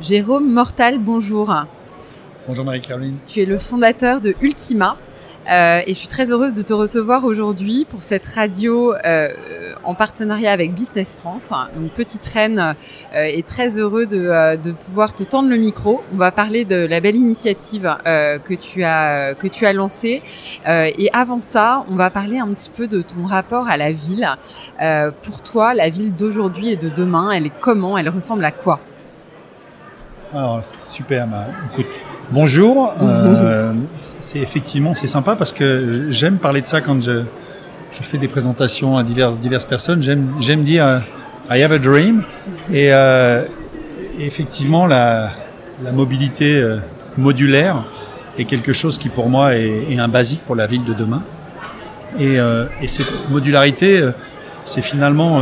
Jérôme Mortal, bonjour. Bonjour Marie-Caroline. Tu es le fondateur de Ultima. Euh, et je suis très heureuse de te recevoir aujourd'hui pour cette radio euh, en partenariat avec Business France. Donc Petite Reine euh, est très heureux de, de, pouvoir te tendre le micro. On va parler de la belle initiative que tu as que tu as lancée. et avant ça, on va parler un petit peu de ton rapport à la ville. pour toi, la ville d'aujourd'hui et de demain, elle est comment? Elle ressemble à quoi? Alors super, bah, écoute, bonjour. Euh, c'est effectivement c'est sympa parce que j'aime parler de ça quand je, je fais des présentations à diverses diverses personnes. J'aime j'aime dire euh, I have a dream et, euh, effectivement la la mobilité euh, modulaire est quelque chose qui pour moi est, est un basique pour la ville de demain. Et, euh, et cette modularité, c'est finalement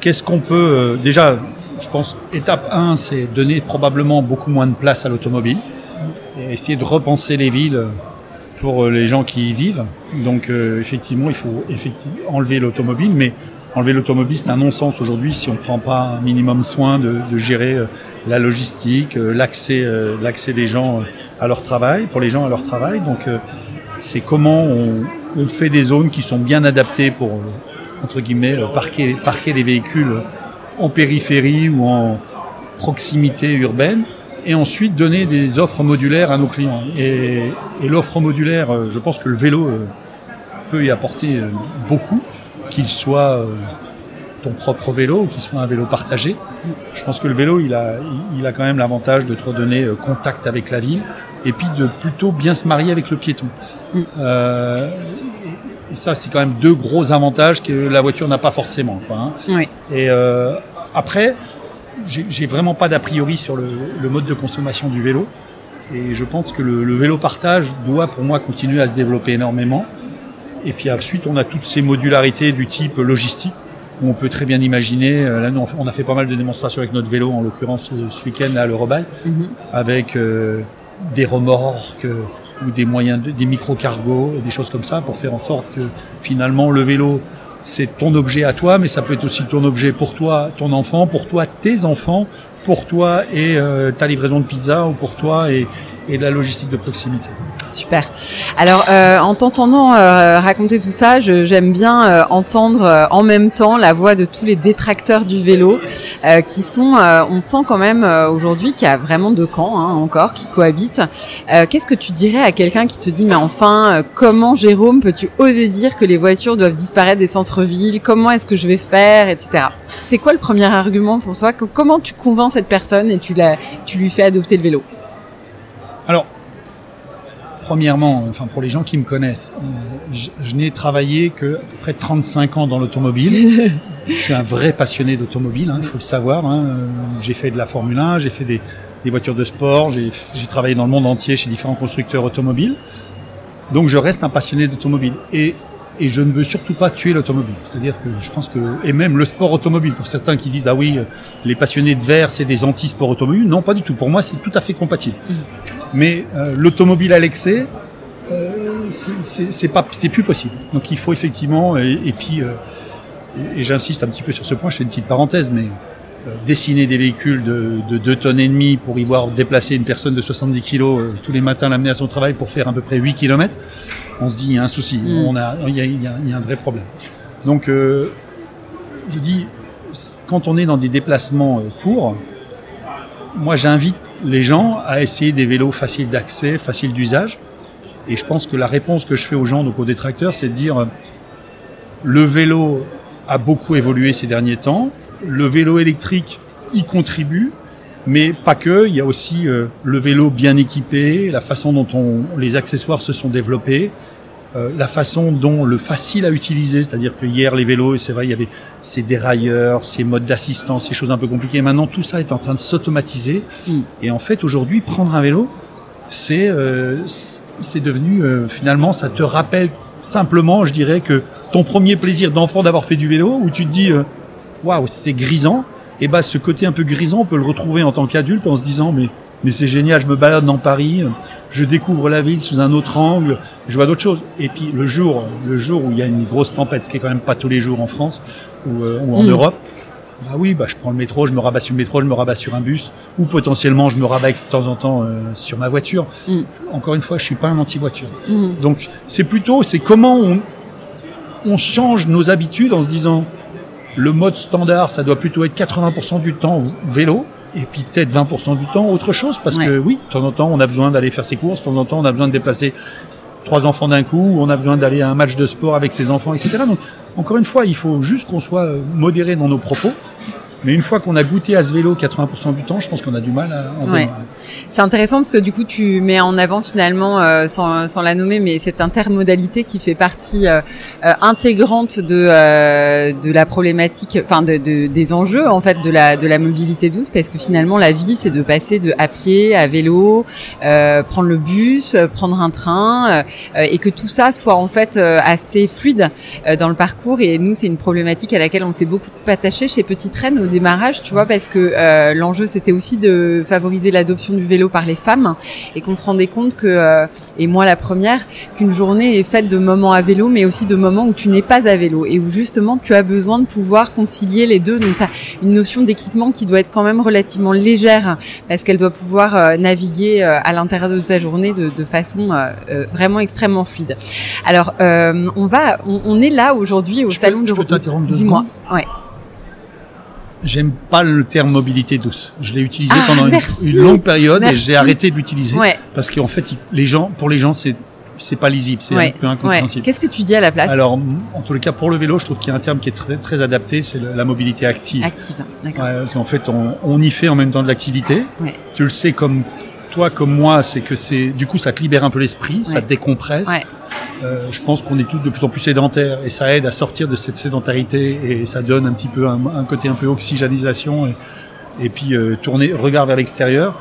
qu'est-ce qu'on peut déjà je pense étape 1, c'est donner probablement beaucoup moins de place à l'automobile et essayer de repenser les villes pour les gens qui y vivent. Donc euh, effectivement, il faut effectivement enlever l'automobile, mais enlever l'automobile, c'est un non-sens aujourd'hui si on ne prend pas un minimum soin de, gérer euh, la logistique, euh, l'accès, l'accès des gens à leur travail, pour les gens à leur travail. Donc c'est comment on, fait des zones qui sont bien adaptées pour entre guillemets parquer les véhicules en périphérie ou en proximité urbaine, et ensuite donner des offres modulaires à nos clients. Et, l'offre modulaire, euh, je pense que le vélo euh, peut y apporter euh, beaucoup, qu'il soit ton propre vélo ou qu'il soit un vélo partagé. Je pense que le vélo, il a, il a quand même l'avantage de te redonner contact avec la ville et puis de plutôt bien se marier avec le piéton. Mm. et ça, c'est quand même deux gros avantages que la voiture n'a pas forcément. Quoi, hein. oui. Et après, j'ai vraiment pas d'a priori sur le, le, mode de consommation du vélo. Et je pense que le, le, vélo partage doit pour moi continuer à se développer énormément. Et puis ensuite, on a toutes ces modularités du type logistique, où on peut très bien imaginer, euh, là nous on a fait pas mal de démonstrations avec notre vélo, en l'occurrence euh, ce week-end à l'Eurobail, mm avec euh, des remorques ou des moyens, de, des micro-cargos, des choses comme ça, pour faire en sorte que finalement le vélo c'est ton objet à toi, mais ça peut être aussi ton objet pour toi, ton enfant, pour toi, tes enfants, pour toi et euh, ta livraison de pizza ou pour toi et, et la logistique de proximité. Super. Alors, euh, en t'entendant euh, raconter tout ça, j'aime bien euh, entendre euh, en même temps la voix de tous les détracteurs du vélo, qui sont, on sent quand même aujourd'hui qu'il y a vraiment deux camps hein, encore qui cohabitent. Qu'est-ce que tu dirais à quelqu'un qui te dit, mais enfin, comment Jérôme peux-tu oser dire que les voitures doivent disparaître des centres-villes? Comment est-ce que je vais faire, etc. C'est quoi le premier argument pour toi? Comment tu convaincs cette personne et tu, la, tu lui fais adopter le vélo? Alors, premièrement, enfin pour les gens qui me connaissent, euh, je, je n'ai travaillé que près de 35 ans dans l'automobile. je suis un vrai passionné d'automobile, hein, il faut le savoir. Hein. J'ai fait de la Formule 1, j'ai fait des, des, voitures de sport, j'ai travaillé dans le monde entier chez différents constructeurs automobiles. Donc je reste un passionné d'automobile. Et, et je ne veux surtout pas tuer l'automobile. C'est-à-dire que je pense que... Et même le sport automobile, pour certains qui disent, ah oui, les passionnés de verre, c'est des anti-sports automobiles. Non, pas du tout. Pour moi, c'est tout à fait compatible. Mmh. Mais euh, l'automobile à l'excès, euh, c'est pas, c'est plus possible. Donc il faut effectivement, et, et puis, euh, et, et j'insiste un petit peu sur ce point, je fais une petite parenthèse, mais euh, dessiner des véhicules de, de 2 tonnes et demie pour y voir déplacer une personne de 70 kilos euh, tous les matins, l'amener à son travail pour faire à peu près 8 km, on se dit il y a un souci, mm. on a, il y a, il y a, il y a un vrai problème. Donc euh, je dis, quand on est dans des déplacements courts, moi j'invite les gens à essayer des vélos faciles d'accès, faciles d'usage. Et je pense que la réponse que je fais aux gens, donc aux détracteurs, c'est de dire le vélo a beaucoup évolué ces derniers temps, le vélo électrique y contribue, mais pas que. Il y a aussi euh, le vélo bien équipé, la façon dont on, les accessoires se sont développés. euh, la façon dont le facile à utiliser, c'est-à-dire que hier les vélos, c'est vrai, il y avait ces dérailleurs, ces modes d'assistance, ces choses un peu compliquées. Maintenant, tout ça est en train de s'automatiser. Mm. Et en fait, aujourd'hui, prendre un vélo, c'est euh, c'est devenu euh, finalement, ça te rappelle simplement, je dirais que ton premier plaisir d'enfant d'avoir fait du vélo, où tu te dis, euh, waouh, c'est grisant. Et bah, ce côté un peu grisant, on peut le retrouver en tant qu'adulte en se disant, mais mais c'est génial, je me balade dans Paris, je découvre la ville sous un autre angle, je vois d'autres choses. Et puis le jour, le jour où il y a une grosse tempête, ce qui est quand même pas tous les jours en France ou, euh, ou en Mm. Europe, bah oui, bah je prends le métro, je me rabats sur le métro, je me rabats sur un bus, ou potentiellement je me rabats de temps en temps euh, sur ma voiture. Mm. Encore une fois, je suis pas un anti-voiture. Mhm. Donc c'est plutôt, c'est comment on, on change nos habitudes en se disant le mode standard, ça doit plutôt être 80% du temps vélo et puis peut-être 20% du temps autre chose parce Ouais. que oui, de temps en temps on a besoin d'aller faire ses courses, de temps en temps on a besoin de déplacer trois enfants d'un coup, ou on a besoin d'aller à un match de sport avec ses enfants, etc. Donc encore une fois, il faut juste qu'on soit euh, modéré dans nos propos. Mais une fois qu'on a goûté à ce vélo 80% du temps, je pense qu'on a du mal à en Ouais. C'est intéressant parce que du coup tu mets en avant finalement, euh, sans, sans la nommer, mais cette intermodalité qui fait partie euh, euh, intégrante de euh, de la problématique, enfin de, de- des enjeux en fait de la de la mobilité douce, parce que finalement la vie c'est de passer de à pied à vélo, euh, prendre le bus, euh, prendre un train, euh, et que tout ça soit en fait euh, assez fluide euh, dans le parcours. Et nous c'est une problématique à laquelle on s'est beaucoup attaché chez Petite Reine démarrage, tu vois, parce que euh, l'enjeu c'était aussi de favoriser l'adoption du vélo par les femmes et qu'on se rendait compte que, euh, et moi la première, qu'une journée est faite de moments à vélo, mais aussi de moments où tu n'es pas à vélo et où justement tu as besoin de pouvoir concilier les deux. Donc tu as une notion d'équipement qui doit être quand même relativement légère parce qu'elle doit pouvoir euh, naviguer à l'intérieur de ta journée de, de façon vraiment extrêmement fluide. Alors on va, on, on est là aujourd'hui au Je peux- salon je de peux t'interrompre deux Dis-moi. Ouais. J'aime pas le terme mobilité douce. Je l'ai utilisé Ah, pendant une, longue période Merci. et j'ai arrêté de l'utiliser Ouais. parce qu'en fait, les gens, pour les gens, c'est c'est pas lisible, c'est Ouais. un peu Ouais. incompréhensible. Qu'est-ce que tu dis à la place Alors, en tous les cas, pour le vélo, je trouve qu'il y a un terme qui est très, très adapté, c'est la mobilité active. Active. D'accord. Ouais, parce qu'en fait, on, on y fait en même temps de l'activité. Ouais. Tu le sais comme toi, comme moi, c'est que c'est du coup, ça te libère un peu l'esprit, ça Ouais. te décompresse. Euh, je pense qu'on est tous de plus en plus sédentaires et ça aide à sortir de cette sédentarité et ça donne un petit peu un, un côté un peu oxygénisation et, et puis euh, tourner regard vers l'extérieur.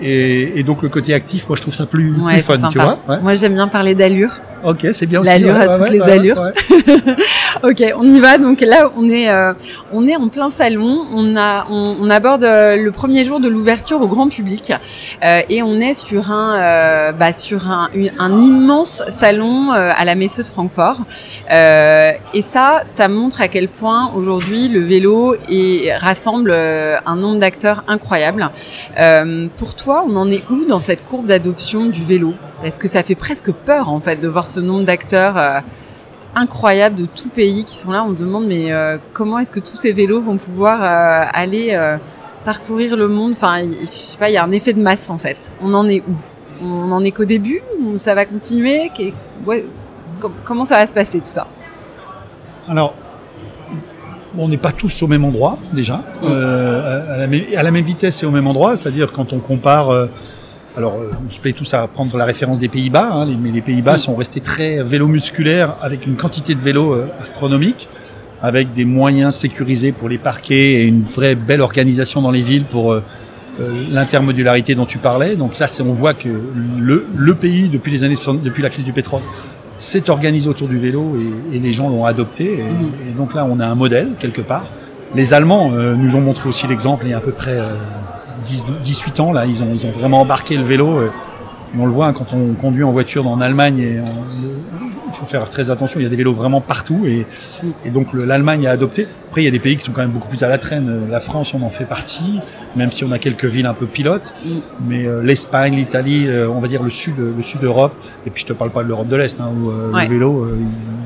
Et, et donc le côté actif, moi je trouve ça plus, Ouais, plus fun, tu vois. Ouais. Moi, j'aime bien parler d'allure. Ok, c'est bien aussi. L'allure ouais, à toutes les allures. Ok, on y va. Donc là, on est, euh, on est en plein salon. On a, on, aborde euh, le premier jour de l'ouverture au grand public Euh, et on est sur un, euh, bah, sur un, immense salon à la Messe de Francfort. Et ça, ça montre à quel point aujourd'hui le vélo est, rassemble un nombre d'acteurs incroyable. Pour toi, on en est où dans cette courbe d'adoption du vélo? Parce que ça fait presque peur en fait de voir ce nombre d'acteurs. Incroyables de tout pays qui sont là. On se demande mais euh, comment est-ce que tous ces vélos vont pouvoir euh, aller euh, parcourir le monde? Enfin, je sais pas, il y a un effet de masse en fait. On en est où? On en est qu'au début? Ou ça va continuer? Ouais, Comment ça va se passer tout ça? Alors, on n'est pas tous au même endroit déjà, à, à la même, à la même vitesse et au même endroit, c'est-à-dire quand on compare. Alors, euh, on se plaît tous à prendre la référence des Pays-Bas, hein, mais les Pays-Bas sont restés très vélo musculaires avec une quantité de vélos euh, astronomique, avec des moyens sécurisés pour les parquets et une vraie belle organisation dans les villes pour euh, l'intermodularité dont tu parlais. Donc ça, on voit que le, le pays, depuis les années 60, depuis la crise du pétrole, s'est organisé autour du vélo et, et les gens l'ont adopté. Et, Mhm. et donc là, on a un modèle quelque part. Les Allemands euh, nous ont montré aussi l'exemple il y a à peu près euh, 10, 18 ans. Là, ils ont, ils ont vraiment embarqué le vélo. euh, et on le voit hein, quand on conduit en voiture en Allemagne. Et on- le- il faut faire très attention. Il y a des vélos vraiment partout. Et, et donc le- l'Allemagne a adopté. Après, il y a des pays qui sont quand même beaucoup plus à la traîne. Euh, La France, on en fait partie, même si on a quelques villes un peu pilotes. Mm. Mais euh, l'Espagne, l'Italie, euh, on va dire le sud, le sud d'Europe. Et puis je te parle pas de l'Europe de l'Est, hein, où euh, Ouais. le vélo,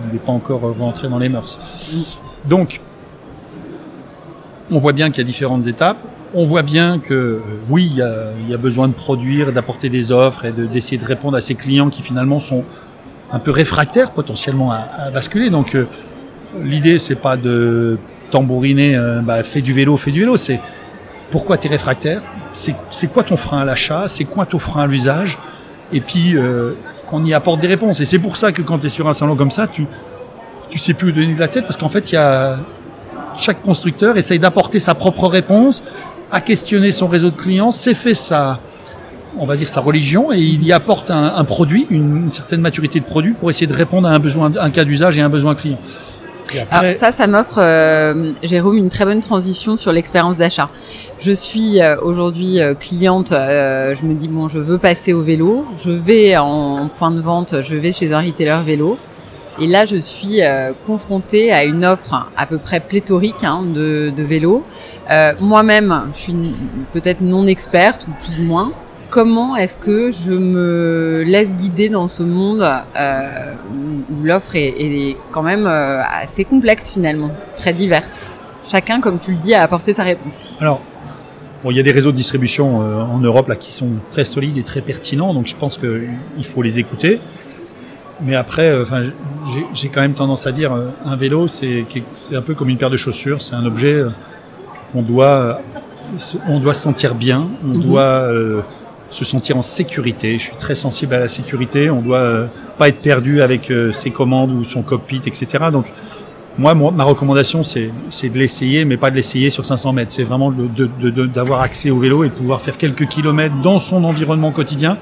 il n'est pas encore rentré dans les mœurs. Donc, on voit bien qu'il y a différentes étapes. On voit bien que euh, oui, il y, a, besoin de produire, d'apporter des offres et de- d'essayer de, répondre à ces clients qui finalement sont un peu réfractaires potentiellement à, basculer. Donc euh, l'idée c'est pas de tambouriner, euh, bah, fais du vélo, fais du vélo. C'est pourquoi tu es réfractaire? C'est quoi ton frein à l'achat? C'est quoi ton frein à l'usage? Et puis euh, qu'on y apporte des réponses. Et c'est pour ça que quand tu es sur un salon comme ça, tu tu sais plus où donner de la tête parce qu'en fait, chaque constructeur essaye d'apporter sa propre réponse, à questionner son réseau de clients, c'est fait ça on va dire sa religion et il y apporte un, produit, une, certaine maturité de produit pour essayer de répondre à un besoin, un cas d'usage et un besoin client. Alors ça, ça m'offre, euh, Jérôme, une très bonne transition sur l'expérience d'achat. Je suis euh, aujourd'hui euh, cliente, je me dis, bon, je veux passer au vélo, je vais en point de vente, je vais chez un retailer vélo. Et là, je suis confrontée à une offre à peu près pléthorique hein, de, de vélos. Moi-même, je suis peut-être non experte ou plus ou moins comment est-ce que je me laisse guider dans ce monde euh, où, l'offre est, quand même euh, assez complexe finalement, très diverse? Chacun, comme tu le dis, a apporté sa réponse. Alors, bon, il y a des réseaux de distribution euh, en Europe là qui sont très solides et très pertinents, donc je pense qu'il faut les écouter. Mais après, enfin, j'ai quand même tendance à dire, un vélo, c'est un peu comme une paire de chaussures, c'est un objet qu'on doit, on doit se sentir bien, on mhm. doit se sentir en sécurité. Je suis très sensible à la sécurité. On doit euh, pas être perdu avec euh, ses commandes ou son cockpit, etc. Donc moi, ma recommandation, c'est, de l'essayer, mais pas de l'essayer sur 500 mètres. C'est vraiment d'avoir accès au vélo et de pouvoir faire quelques kilomètres dans son environnement quotidien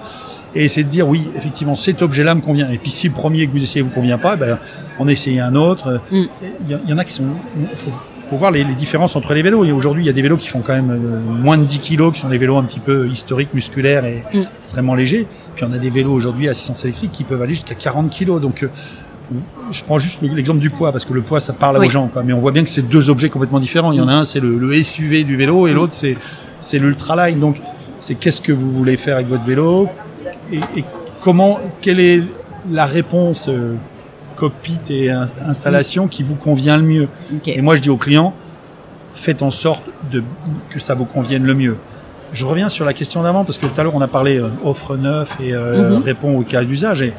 et essayer de dire oui, effectivement, cet objet-là me convient. Et puis si le premier que vous essayez vous convient pas, ben, on essaye un autre. Mm. Il y, en a qui sont, faut voir les, les, différences entre les vélos. Et aujourd'hui, il y a des vélos qui font quand même euh, moins de 10 kilos, qui sont des vélos un petit peu historiques, musculaires et mm. extrêmement légers. Puis on a des vélos aujourd'hui à assistance électrique qui peuvent aller jusqu'à 40 kilos. Donc, euh, je prends juste l'exemple du poids parce que le poids, ça parle aux gens. Quoi. Mais on voit bien que c'est deux objets complètement différents. Il y en a un, c'est le, le, SUV du vélo, et mm. l'autre, c'est c'est l'ultralight. Donc, c'est qu'est-ce que vous voulez faire avec votre vélo et, et comment, quelle est la réponse euh, cockpit et installation qui vous convient le mieux. Et moi, je dis aux clients, faites en sorte de, que ça vous convienne le mieux. Je reviens sur la question d'avant parce que tout à l'heure on a parlé euh, offre neuf et euh, mhm. répond au cas d'usage et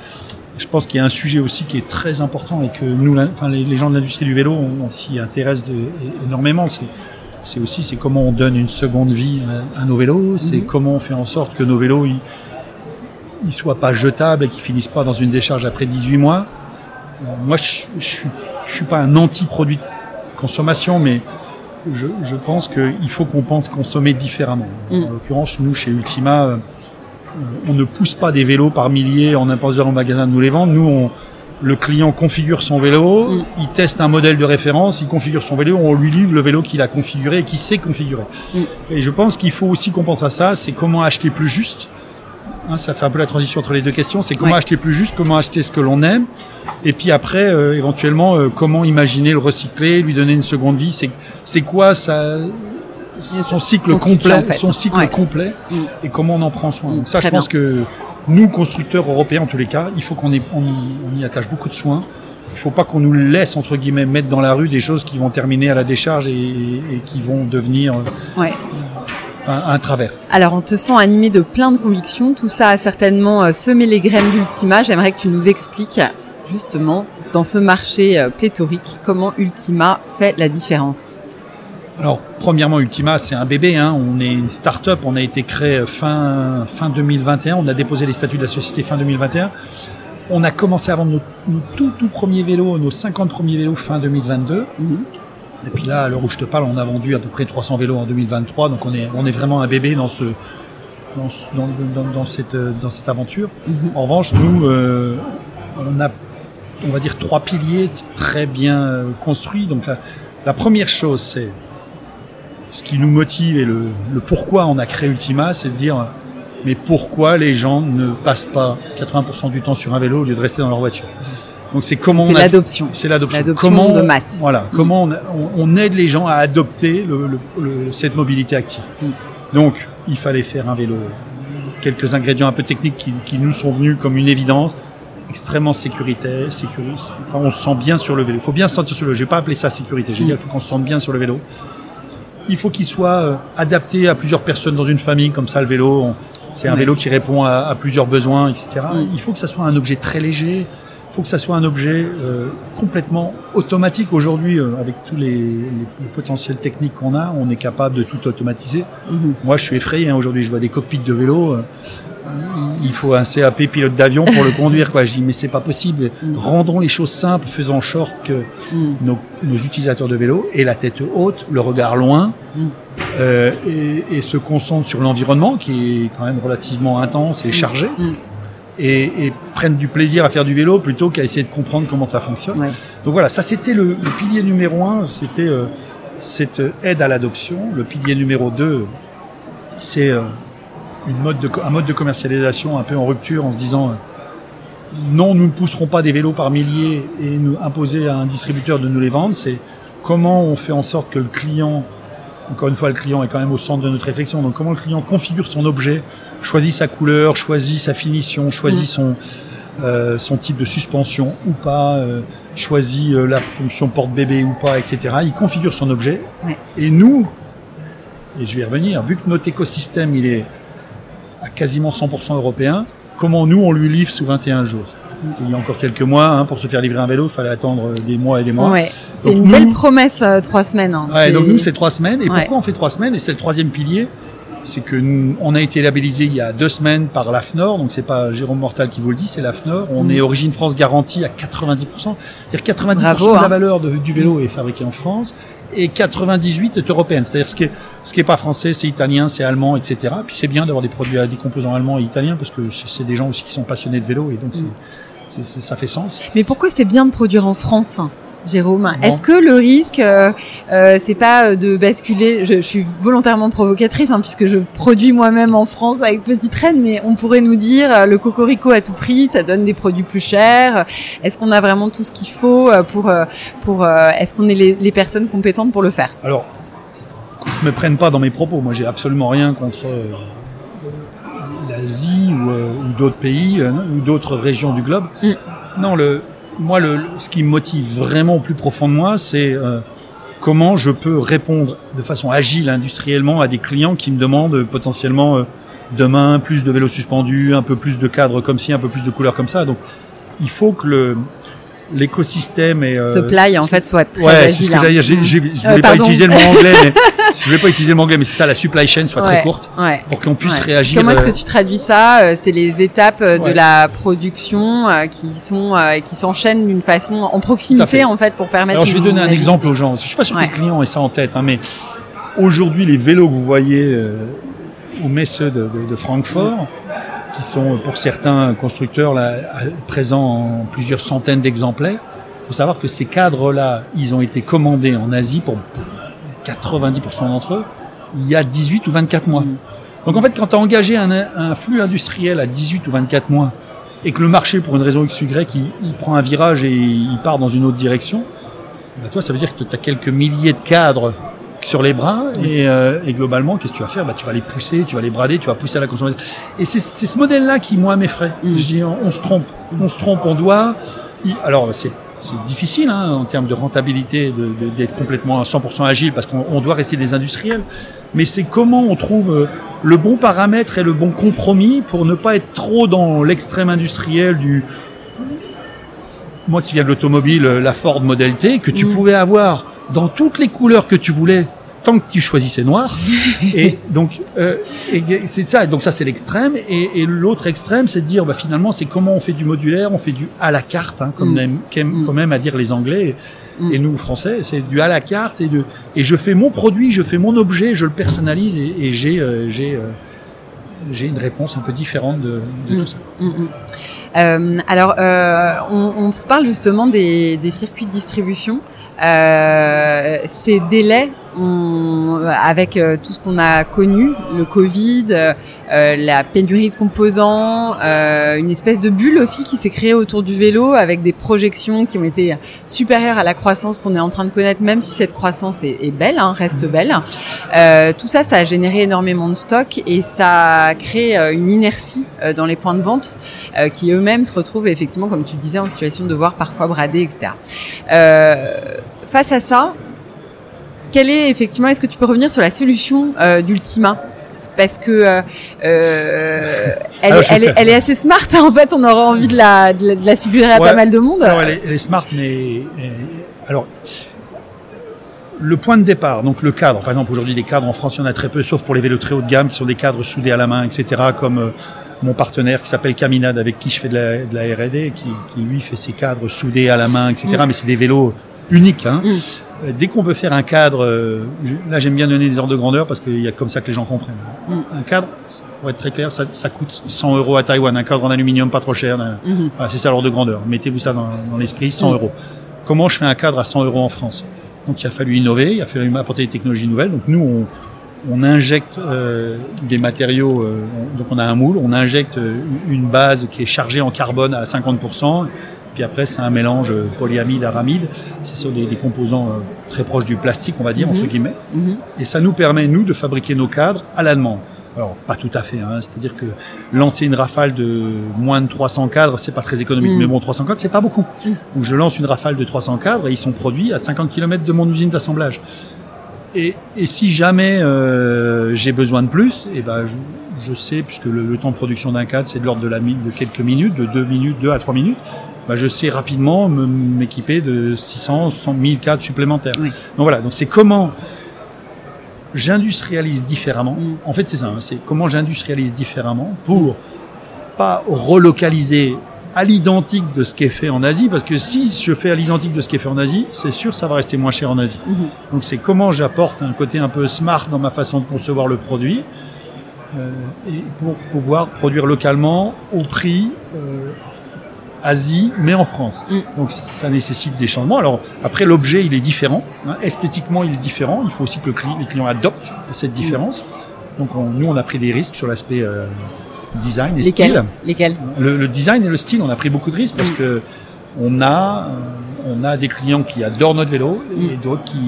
je pense qu'il y a un sujet aussi qui est très important et que nous, enfin les, gens de l'industrie du vélo, on, s'y intéresse énormément. C'est c'est aussi c'est comment on donne une seconde vie à, nos vélos, c'est mhm. comment on fait en sorte que nos vélos ils, ils soient pas jetables et qu'ils finissent pas dans une décharge après 18 mois. Euh, moi, je, je, suis, pas un anti-produit de consommation, mais je, je pense qu'il faut qu'on pense consommer différemment. Mm. En l'occurrence, nous, chez Ultima, euh, on ne pousse pas des vélos par milliers en imposant au magasin de nous les vendre. Nous, on, le client configure son vélo, mm. il teste un modèle de référence, il configure son vélo, on lui livre le vélo qu'il a configuré et qu'il sait configurer. Mm. Et je pense qu'il faut aussi qu'on pense à ça, c'est comment acheter plus juste Hein, ça fait un peu la transition entre les deux questions. C'est comment acheter plus juste, comment acheter ce que l'on aime, et puis après, euh, éventuellement, euh, comment imaginer le recycler, lui donner une seconde vie. C'est c'est quoi ça son cycle complet, son cycle complet, mm. et comment on en prend soin. Donc ça, je pense que nous, constructeurs européens, en tous les cas, il faut qu'on y, on y, attache beaucoup de soins. Il faut pas qu'on nous laisse entre guillemets mettre dans la rue des choses qui vont terminer à la décharge et, et qui vont devenir ouais un, travers. Alors on te sent animé de plein de convictions, tout ça a certainement euh, semé les graines d'Ultima. J'aimerais que tu nous expliques justement dans ce marché euh, pléthorique comment Ultima fait la différence. Alors, premièrement, Ultima, c'est un bébé. Hein. On est une start-up. On a été créé fin, fin 2021. On a déposé les statuts de la société fin 2021. On a commencé à vendre nos, tout, tout premiers vélos, nos 50 premiers vélos fin 2022. Et puis là, à l'heure où je te parle, on a vendu à peu près 300 vélos en 2023, donc on est, on est vraiment un bébé dans ce, dans, dans, dans, cette, dans cette aventure. Mhm. En revanche, nous, euh, on a, on va dire, trois piliers très bien euh, construits. Donc la, la première chose, c'est ce qui nous motive et le, le pourquoi on a créé Ultima, c'est de dire, mais pourquoi les gens ne passent pas 80% du temps sur un vélo au lieu de rester dans leur voiture? Donc c'est comment c'est l'adoption. C'est l'adoption. Comment de masse. Voilà. Mm. Comment on, aide les gens à adopter le, cette mobilité active. Mm. Donc il fallait faire un vélo. Quelques ingrédients un peu techniques qui, qui nous sont venus comme une évidence extrêmement sécuritaire, sécuriste. Enfin, on se sent bien sur le vélo. Il faut bien se sentir sur le vélo. Je vais pas appeler ça sécurité. J'ai dit, mm. il faut qu'on se sente bien sur le vélo. Il faut qu'il soit euh, adapté à plusieurs personnes dans une famille, comme ça le vélo. C'est un vélo qui répond à, à plusieurs besoins, etc. Il faut que ça soit un objet très léger, faut que ça soit un objet euh, complètement automatique. Aujourd'hui, euh, avec tous les, les, potentiels techniques qu'on a, on est capable de tout automatiser. Mhm. Moi, je suis effrayé. Hein, Aujourd'hui, je vois des cockpits de vélo. euh, il faut un CAP pilote d'avion pour le conduire. Quoi. Je dis, mais c'est pas possible. Mhm. Rendons les choses simples, faisons en sorte que Mm. nos, nos utilisateurs de vélo aient la tête haute, le regard loin, et, et se concentrent sur l'environnement qui est quand même relativement intense et chargé. Et, et prennent du plaisir à faire du vélo plutôt qu'à essayer de comprendre comment ça fonctionne. Ouais. Donc voilà, ça c'était le, le pilier numéro un, c'était euh, cette aide à l'adoption. Le pilier numéro deux, c'est euh, une mode de, un mode de commercialisation un peu en rupture en se disant euh, non, nous ne pousserons pas des vélos par milliers et nous imposer à un distributeur de nous les vendre. C'est comment on fait en sorte que le client, encore une fois, le client est quand même au centre de notre réflexion. Donc comment le client configure son objet, choisit sa couleur, choisit sa finition, choisit son euh, son type de suspension ou pas, euh, choisit euh, la fonction porte-bébé ou pas, etc. Il configure son objet. Ouais. Et nous, et je vais y revenir, vu que notre écosystème il est à quasiment 100% européen, comment nous on lui livre sous 21 jours? Il y a encore quelques mois, hein, pour se faire livrer un vélo, il fallait attendre des mois et des mois. Ouais. C'est une nous- belle promesse, euh, trois semaines. hein. Ouais, donc nous c'est trois semaines. Et Ouais. pourquoi on fait trois semaines? Et c'est le troisième pilier, c'est que nous, on a été labellisé il y a deux semaines par l'AFNOR, donc c'est pas Jérôme Mortal qui vous le dit, c'est l'AFNOR. On Mm. est Origine France garantie à 90%. C'est-à-dire 90% Bravo, de la hein. valeur de- du vélo est fabriquée en France et 98 est européenne. C'est-à-dire ce qui est ce qui est pas français, c'est italien, c'est allemand, etc. Puis c'est bien d'avoir des produits à des composants allemands et italiens parce que c'est c'est des gens aussi qui sont passionnés de vélo et donc c'est Ça fait sens. Mais pourquoi c'est bien de produire en France Jérôme, Bon. est-ce que le risque, euh, euh, c'est pas euh, de basculer? Je, je suis volontairement provocatrice hein, puisque je produis moi-même en France avec Petite Reine, mais on pourrait nous dire euh, le cocorico à tout prix, ça donne des produits plus chers. Est-ce qu'on a vraiment tout ce qu'il faut euh, pour pour Est-ce qu'on est les, les personnes compétentes pour le faire? Alors, qu'on ne me prenne pas dans mes propos. Moi, j'ai absolument rien contre euh, ou, euh, ou d'autres pays euh, ou d'autres régions du globe. Mm. Non, le, moi, le, le- ce qui me motive vraiment au plus profond de moi, c'est euh, comment je peux répondre de façon agile, industriellement, à des clients qui me demandent potentiellement euh, demain plus de vélos suspendus, un peu plus de cadres comme ci, un peu plus de couleurs comme ça. Donc, il faut que le l'écosystème et euh, Supply en fait soit très Ouais, c'est ce que hein. j'allais dire. Je Euh, voulais pas pardon. utiliser le mot anglais, mais je voulais pas utiliser le mot anglais, mais c'est ça, la supply chain soit Ouais, très courte Ouais. pour qu'on puisse Ouais. réagir. Comment est-ce euh, que tu traduis ça Euh, C'est les étapes euh, de la production euh, qui sont euh, qui s'enchaînent d'une façon en proximité fait. en fait pour permettre. Alors je vais donner un exemple aux gens. Je suis pas sûr que les clients aient ça en tête, hein, mais aujourd'hui les vélos que vous voyez euh, au Messe de, de, de Francfort, qui sont pour certains constructeurs là, présents en plusieurs centaines d'exemplaires, il faut savoir que ces cadres-là, ils ont été commandés en Asie pour 90% d'entre eux il y a 18 ou 24 mois. Mm. Donc en fait, quand tu as engagé un, un flux industriel à 18 ou 24 mois et que le marché, pour une raison X, Y, il, il prend un virage et il part dans une autre direction, bah toi, ça veut dire que tu as quelques milliers de cadres sur les bras et, euh, et globalement, qu'est-ce que tu vas faire? Bah, Tu vas les pousser, tu vas les brader, tu vas pousser à la consommation. Et c'est ce modèle-là qui, moi, m'effraie. Mm. Je dis, on, on se trompe. On se trompe, on doit... y- Alors, c'est c'est difficile hein, en termes de rentabilité de- de- d'être complètement à 100% agile parce qu'on on doit rester des industriels. Mais c'est comment on trouve euh, le bon paramètre et le bon compromis pour ne pas être trop dans l'extrême industriel du moi qui viens de l'automobile, euh, la Ford Model T, que tu Mm. pouvais avoir dans toutes les couleurs que tu voulais, tant que tu choisissais noir. et donc, euh, c'est ça. Donc ça, c'est l'extrême. Et, et l'autre extrême, c'est de dire, bah, finalement, c'est comment on fait du modulaire, on fait du à la carte, hein, comme Mm. aiment Mm. quand même à dire les Anglais. Mm. Et nous, Français, c'est du à la carte et de et je fais mon produit, je fais mon objet, je le personnalise et, et j'ai euh, j'ai euh, j'ai une réponse un peu différente de, de Mm. tout ça. Euh, alors, euh, on, on se parle justement des, des circuits de distribution. Euh, ces délais, on, avec euh, tout ce qu'on a connu, le Covid, euh, la pénurie de composants, euh, une espèce de bulle aussi qui s'est créée autour du vélo avec des projections qui ont été supérieures à la croissance qu'on est en train de connaître, même si cette croissance est, est belle, hein, reste belle. Euh, tout ça, ça a généré énormément de stock et ça a créé une inertie dans les points de vente qui eux-mêmes se retrouvent effectivement, comme tu disais, en situation de devoir parfois brader, etc. Face à ça, quelle est effectivement, est-ce que tu peux revenir sur la solution euh, d'Ultima? Parce que euh, euh elle, est, elle, est, elle, est, assez smart. Hein. En fait, on aura envie de la, de la, de la suggérer à pas mal de monde. Alors, elle, est, elle est smart, mais alors le point de départ, donc le cadre. Par exemple, aujourd'hui, des cadres en France, il y en a très peu, sauf pour les vélos très haut de gamme, qui sont des cadres soudés à la main, etc. Comme euh, mon partenaire qui s'appelle Caminade, avec qui je fais de la, de la R&D, qui, qui, lui fait ses cadres soudés à la main, etc. Mm. Mais c'est des vélos uniques. Hein. Mm. Euh, dès qu'on veut faire un cadre, euh, là j'aime bien donner des ordres de grandeur parce qu'il y a comme ça que les gens comprennent. Mm. Un cadre, pour être très clair, ça, ça, coûte 100 euros à Taïwan. Un cadre en aluminium pas trop cher. Mm-hmm. Voilà, c'est ça l'ordre de grandeur. Mettez-vous ça dans, dans l'esprit, 100 euros. Comment je fais un cadre à 100 euros en France? Donc il a fallu innover, il a fallu apporter des technologies nouvelles. Donc nous, on, on injecte euh, des matériaux, euh, donc on a un moule, on injecte euh, une base qui est chargée en carbone à 50%, puis après c'est un mélange polyamide, aramide, ce sont des, des composants très proches du plastique, on va dire, entre mhm. guillemets, mhm. et ça nous permet, nous, de fabriquer nos cadres à la demande. Alors, pas tout à fait, hein, c'est-à-dire que lancer une rafale de moins de 300 cadres, c'est pas très économique, mhm. mais bon, 300 cadres, c'est pas beaucoup. Donc je lance une rafale de 300 cadres et ils sont produits à 50 km de mon usine d'assemblage. Et, et, si jamais euh, j'ai besoin de plus, et eh ben je, je sais, puisque le, le, temps de production d'un cadre, c'est de l'ordre de, la, de quelques minutes, de 2 minutes, 2 à 3 minutes, ben je sais rapidement m'équiper de 600, 100 1000 cadres supplémentaires. Oui. Donc voilà, donc c'est comment j'industrialise différemment. Mm. En fait, c'est ça, hein, c'est comment j'industrialise différemment pour pas relocaliser à l'identique de ce qui est fait en Asie, parce que si je fais à l'identique de ce qui est fait en Asie, c'est sûr ça va rester moins cher en Asie. Mmh. Donc c'est comment j'apporte un côté un peu smart dans ma façon de concevoir le produit, euh, et pour pouvoir produire localement au prix euh, Asie, mais en France. Mmh. Donc ça nécessite des changements. Alors après l'objet il est différent, hein, esthétiquement il est différent. Il faut aussi que le client, les clients adoptent cette différence. Mmh. Donc on, nous on a pris des risques sur l'aspect euh, design et style. Lesquels le, le, design et le style, on a pris beaucoup de risques parce mm. que on a euh, on a des clients qui adorent notre vélo mm. et d'autres qui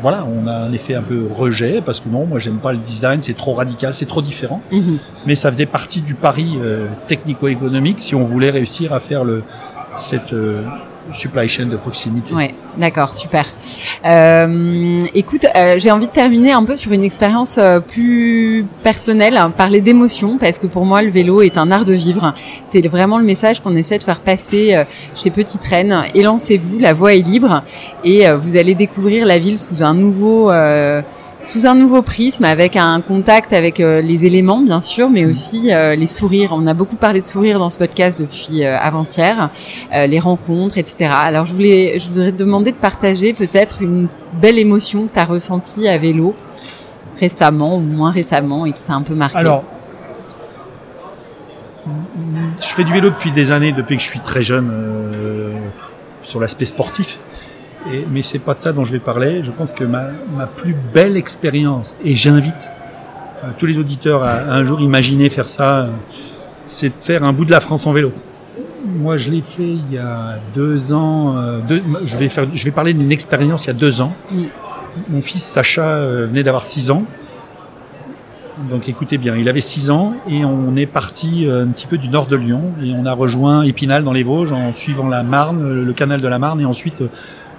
voilà, on a un effet un peu rejet parce que non, moi j'aime pas le design, c'est trop radical, c'est trop différent. Mm -hmm. Mais ça faisait partie du pari euh, technico-économique si on voulait réussir à faire le cette euh, supply chain de proximité. Ouais, d'accord, super. Euh, écoute, euh, j'ai envie de terminer un peu sur une expérience euh, plus personnelle, hein, parler d'émotion, parce que pour moi, le vélo est un art de vivre. C'est vraiment le message qu'on essaie de faire passer euh, chez Petite Reine. Élancez-vous, la voie est libre, et vous allez découvrir la ville sous un nouveau sous un nouveau prisme, avec un contact avec euh, les éléments, bien sûr, mais aussi euh, les sourires. On a beaucoup parlé de sourires dans ce podcast depuis euh, avant-hier, les rencontres, etc. Alors, je voulais, je voudrais te demander de partager peut-être une belle émotion que tu as ressentie à vélo récemment ou moins récemment et qui t'a un peu marqué. Alors, je fais du vélo depuis des années, depuis que je suis très jeune, sur l'aspect sportif. Et, mais c'est pas de ça dont je vais parler. Je pense que ma, ma plus belle expérience, et j'invite euh, tous les auditeurs à, à, un jour imaginer faire ça, euh, c'est de faire un bout de la France en vélo. Moi, je l'ai fait il y a deux ans. Euh, deux, je, vais faire, je vais parler d'une expérience il y a deux ans. Mm. Mon fils Sacha venait d'avoir six ans. Donc écoutez bien, il avait 6 ans et on est parti un petit peu du nord de Lyon et on a rejoint Épinal dans les Vosges en suivant la Marne, le canal de la Marne et ensuite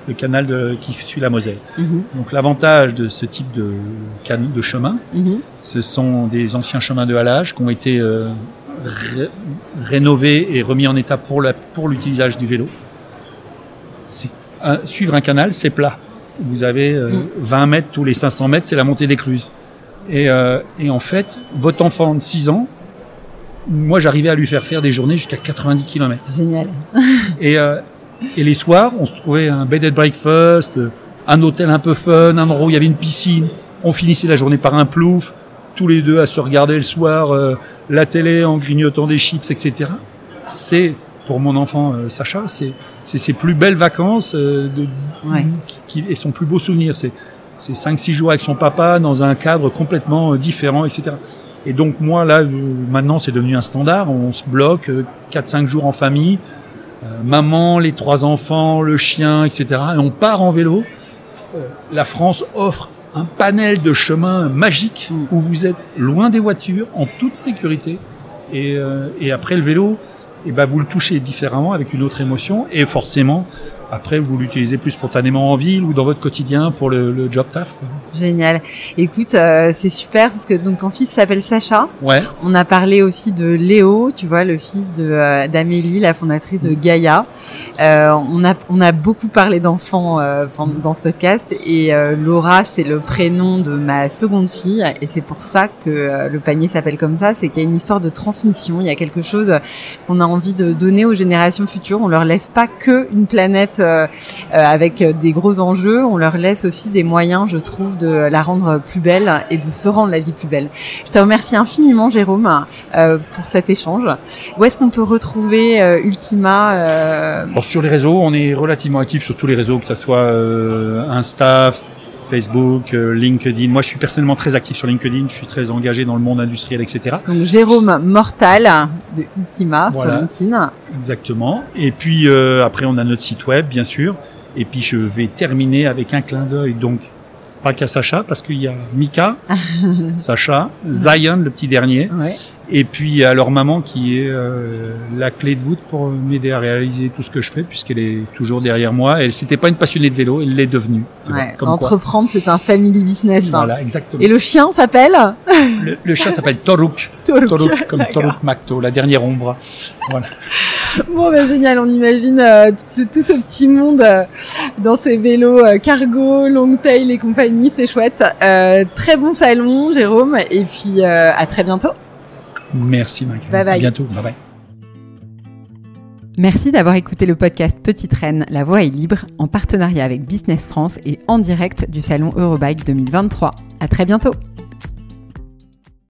le canal de, qui suit la Moselle. -hmm. Donc l'avantage de ce type de, de chemin, -hmm. ce sont des anciens chemins de halage qui ont été euh, ré rénovés et remis en état pour l'utilisation pour du vélo. Un, suivre un canal, c'est plat. Vous avez euh, mm. 20 mètres tous les 500 mètres, c'est la montée d'écluse. Et, euh, et en fait, votre enfant de 6 ans, moi j'arrivais à lui faire faire des journées jusqu'à 90 km. Génial. et, euh, et les soirs, on se trouvait un bed and breakfast, un hôtel un peu fun, un endroit où il y avait une piscine. On finissait la journée par un plouf, tous les deux à se regarder le soir euh, la télé en grignotant des chips, etc. C'est pour mon enfant euh, Sacha, c'est ses plus belles vacances euh, de, ouais. qui, et son plus beau souvenir. C'est c'est 5-6 jours avec son papa dans un cadre complètement euh, différent, etc. Et donc moi là, euh, maintenant c'est devenu un standard. On se bloque 4-5 euh, jours en famille euh, maman, les trois enfants, le chien, etc. Et on part en vélo. La France offre un panel de chemins magiques où vous êtes loin des voitures, en toute sécurité. Et, euh, et après le vélo, et eh ben vous le touchez différemment avec une autre émotion. Et forcément, Après, vous l'utilisez plus spontanément en ville ou dans votre quotidien pour le, le job taf. Quoi. Génial. Écoute, euh, c'est super parce que donc ton fils s'appelle Sacha. Ouais. On a parlé aussi de Léo, tu vois, le fils de euh, d'Amélie, la fondatrice de Gaïa. Euh, on a on a beaucoup parlé d'enfants euh, dans ce podcast et Laura, c'est le prénom de ma seconde fille et c'est pour ça que le panier s'appelle comme ça. C'est qu'il y a une histoire de transmission. Il y a quelque chose qu'on a envie de donner aux générations futures. On leur laisse pas que une planète euh, avec des gros enjeux, on leur laisse aussi des moyens, je trouve, de la rendre plus belle et de se rendre la vie plus belle. Je te remercie infiniment, Jérôme, euh, pour cet échange. Où est-ce qu'on peut retrouver euh, Ultima euh... Sur les réseaux, on est relativement actifs sur tous les réseaux, que ce soit euh, Insta, Facebook, euh, LinkedIn. Moi, je suis personnellement très actif sur LinkedIn. Je suis très engagé dans le monde industriel, etc. Donc Jérôme Mortal de Ultima Voilà. sur LinkedIn. Exactement. Et puis euh, après, on a notre site web, bien sûr. Et puis je vais terminer avec un clin d'œil, donc pas qu'à Sacha, parce qu'il y a Mika, Sacha, Zion, le petit dernier, Ouais. Et puis à leur maman qui est euh, la clé de voûte pour m'aider à réaliser tout ce que je fais, puisqu'elle est toujours derrière moi. Elle s'était pas une passionnée de vélo, elle l'est devenue. vois, Ouais. Entreprendre, c'est un family business. hein. Voilà, exactement. Et le chien s'appelle Le, le chat s'appelle Toruk. Toruk. Toruk, comme. Toruk Makto, la dernière ombre. Voilà. Bon, bah, génial. On imagine euh, tout, ce, tout ce petit monde euh, dans ces vélos euh, cargo, longtail et compagnie. C'est chouette. Euh, très bon salon, Jérôme. Et puis, euh, à très bientôt. Merci, Michael. Bye bye. À bientôt. Bye bye. Merci d'avoir écouté le podcast Petite Reine, La Voix est libre, en partenariat avec Business France et en direct du salon Eurobike 2023. À très bientôt.